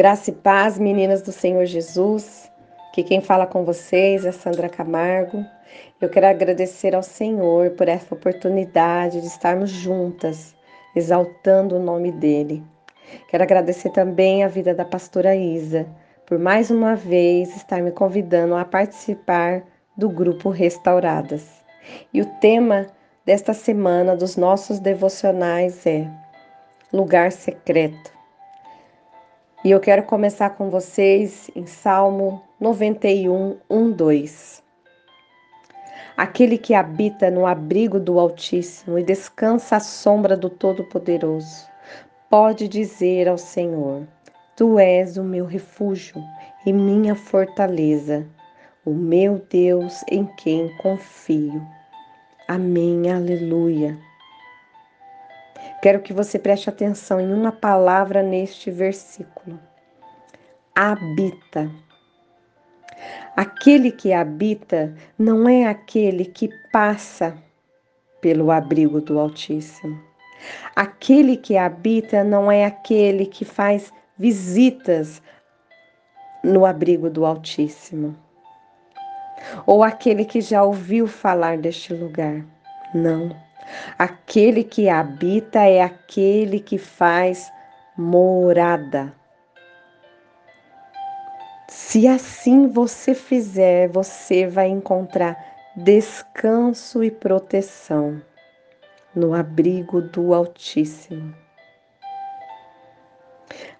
Graça e paz, meninas do Senhor Jesus. Que quem fala com vocês é Sandra Camargo. Eu quero agradecer ao Senhor por essa oportunidade de estarmos juntas, exaltando o nome dele. Quero agradecer também a vida da pastora Isa, por mais uma vez estar me convidando a participar do grupo Restauradas. E o tema desta semana dos nossos devocionais é Lugar Secreto. E eu quero começar com vocês em Salmo 91, 1, 2. Aquele que habita no abrigo do Altíssimo e descansa à sombra do Todo-Poderoso, pode dizer ao Senhor: Tu és o meu refúgio e minha fortaleza, o meu Deus em quem confio. Amém, aleluia. Quero que você preste atenção em uma palavra neste versículo. Habita. Aquele que habita não é aquele que passa pelo abrigo do Altíssimo. Aquele que habita não é aquele que faz visitas no abrigo do Altíssimo. Ou aquele que já ouviu falar deste lugar. Não. Aquele que habita é aquele que faz morada. Se assim você fizer, você vai encontrar descanso e proteção no abrigo do Altíssimo.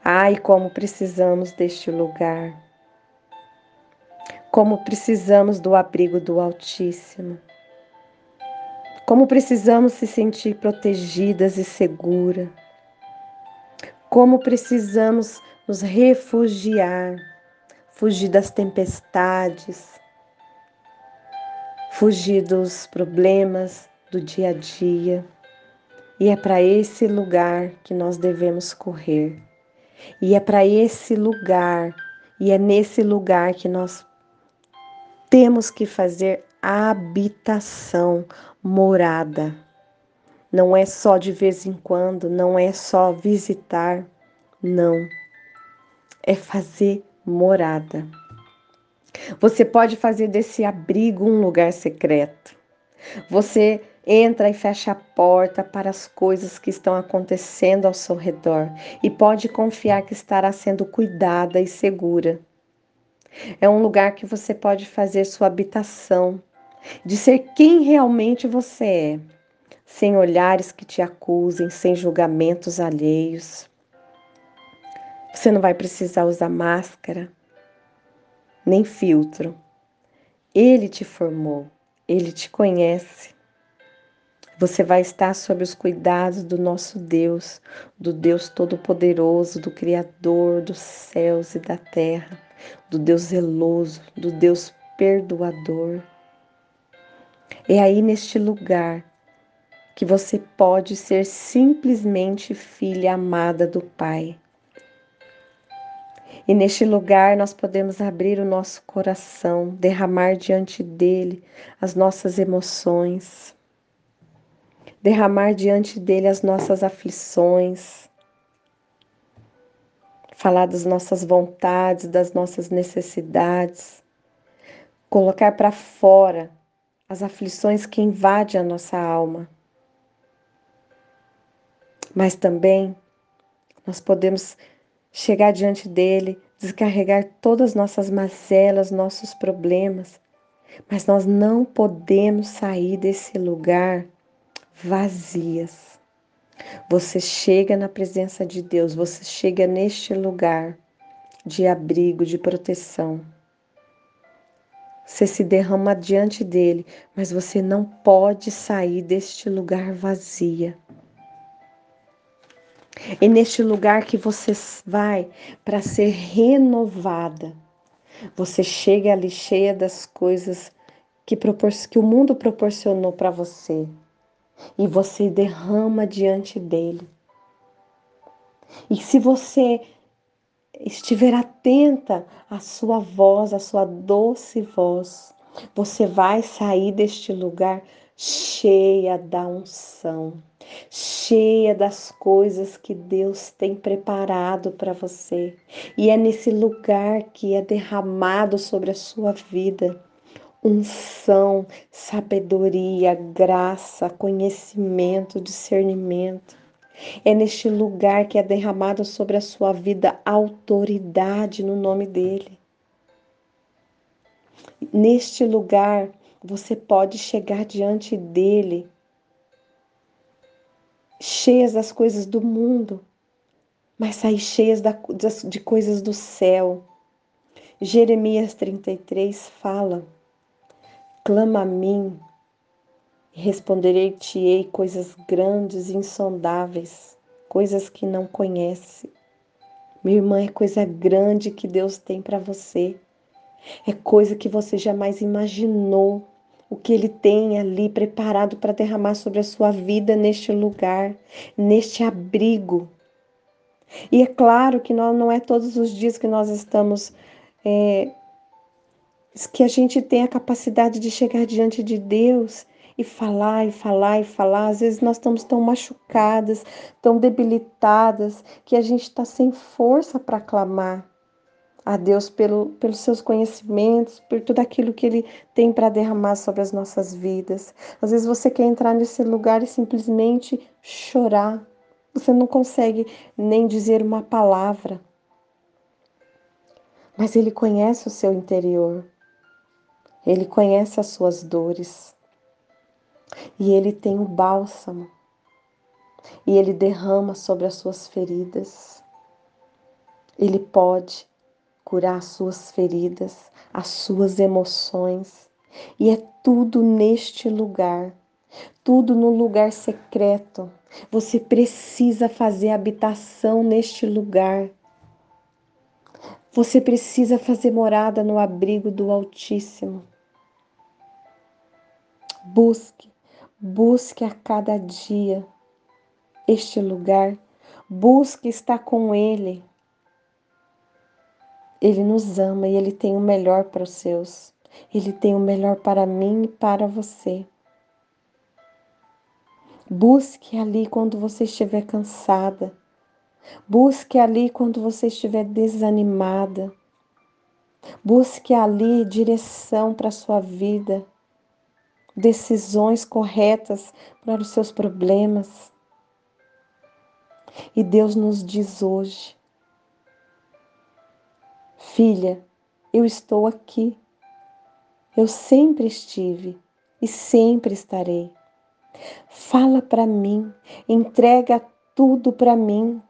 Ai, como precisamos deste lugar. Como precisamos do abrigo do Altíssimo. Como precisamos se sentir protegidas e seguras. Como precisamos nos refugiar, fugir das tempestades, fugir dos problemas do dia a dia. E é para esse lugar que nós devemos correr. E é para esse lugar, e é nesse lugar que nós temos que fazer habitação, morada. Não é só de vez em quando, não é só visitar, não. É fazer morada. Você pode fazer desse abrigo um lugar secreto. Você entra e fecha a porta para as coisas que estão acontecendo ao seu redor e pode confiar que estará sendo cuidada e segura. É um lugar que você pode fazer sua habitação, de ser quem realmente você é, sem olhares que te acusem, sem julgamentos alheios. Você não vai precisar usar máscara, nem filtro. Ele te formou, ele te conhece. Você vai estar sob os cuidados do nosso Deus, do Deus Todo-Poderoso, do Criador dos céus e da terra, do Deus zeloso, do Deus perdoador. É aí neste lugar que você pode ser simplesmente filha amada do Pai. E neste lugar nós podemos abrir o nosso coração, derramar diante dele as nossas emoções, derramar diante dele as nossas aflições, falar das nossas vontades, das nossas necessidades, colocar para fora as aflições que invadem a nossa alma. Mas também nós podemos chegar diante dele, descarregar todas as nossas mazelas, nossos problemas, mas nós não podemos sair desse lugar vazias. Você chega na presença de Deus, você chega neste lugar de abrigo, de proteção você se derrama diante dele, mas você não pode sair deste lugar vazia. E neste lugar que você vai para ser renovada, você chega ali cheia das coisas que, que o mundo proporcionou para você e você derrama diante dele. E se você estiver atenta à sua voz, à sua doce voz, você vai sair deste lugar cheia da unção, cheia das coisas que Deus tem preparado para você. E é nesse lugar que é derramado sobre a sua vida unção, sabedoria, graça, conhecimento, discernimento. É neste lugar que é derramado sobre a sua vida autoridade no nome dele. Neste lugar você pode chegar diante dele cheias das coisas do mundo, mas sair cheias de coisas do céu. Jeremias 33 fala: Clama a mim, responderei-te-ei coisas grandes e insondáveis, coisas que não conhece. Minha irmã, é coisa grande que Deus tem para você. É coisa que você jamais imaginou o que Ele tem ali preparado para derramar sobre a sua vida neste lugar, neste abrigo. E é claro que não é todos os dias que nós estamos. É, que a gente tem a capacidade de chegar diante de Deus e falar e falar e falar. Às vezes nós estamos tão machucadas, tão debilitadas, que a gente está sem força para clamar a Deus pelo, pelos seus conhecimentos, por tudo aquilo que Ele tem para derramar sobre as nossas vidas. Às vezes você quer entrar nesse lugar e simplesmente chorar. Você não consegue nem dizer uma palavra. Mas Ele conhece o seu interior. Ele conhece as suas dores. E Ele tem o bálsamo. E Ele derrama sobre as suas feridas. Ele pode curar as suas feridas, as suas emoções. E é tudo neste lugar, tudo no lugar secreto. Você precisa fazer habitação neste lugar. Você precisa fazer morada no abrigo do Altíssimo. Busque, busque a cada dia este lugar. Busque estar com Ele. Ele nos ama e Ele tem o melhor para os seus. Ele tem o melhor para mim e para você. Busque ali quando você estiver cansada. Busque ali quando você estiver desanimada. Busque ali direção para a sua vida, decisões corretas para os seus problemas. E Deus nos diz hoje: Filha, eu estou aqui. Eu sempre estive e sempre estarei. Fala para mim, entrega tudo para mim.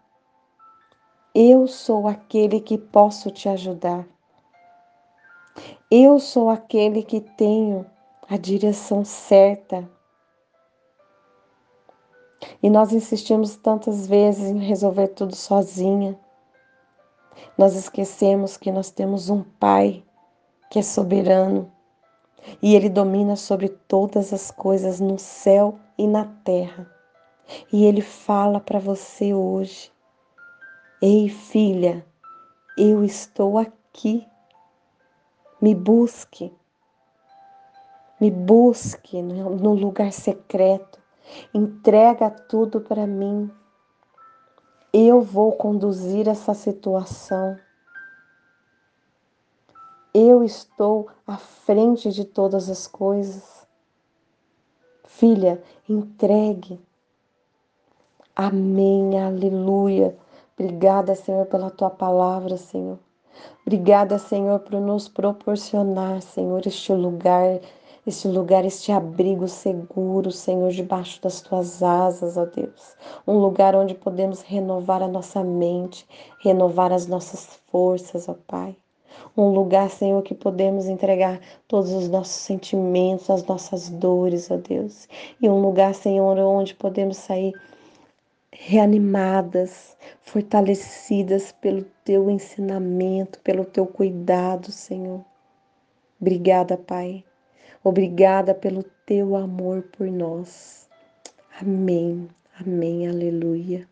Eu sou aquele que posso te ajudar. Eu sou aquele que tenho a direção certa. E nós insistimos tantas vezes em resolver tudo sozinha. Nós esquecemos que nós temos um Pai que é soberano e Ele domina sobre todas as coisas no céu e na terra. E Ele fala para você hoje: Ei, filha, eu estou aqui. Me busque. Me busque no lugar secreto. Entrega tudo para mim. Eu vou conduzir essa situação. Eu estou à frente de todas as coisas. Filha, entregue. Amém, aleluia. Obrigada, Senhor, pela tua palavra, Senhor. Obrigada, Senhor, por nos proporcionar, Senhor, este lugar este lugar, este abrigo seguro, Senhor, debaixo das tuas asas, ó Deus. Um lugar onde podemos renovar a nossa mente, renovar as nossas forças, ó Pai. Um lugar, Senhor, que podemos entregar todos os nossos sentimentos, as nossas dores, ó Deus. E um lugar, Senhor, onde podemos sair reanimadas, fortalecidas pelo teu ensinamento, pelo teu cuidado, Senhor. Obrigada, Pai. Obrigada pelo teu amor por nós. Amém, amém, aleluia.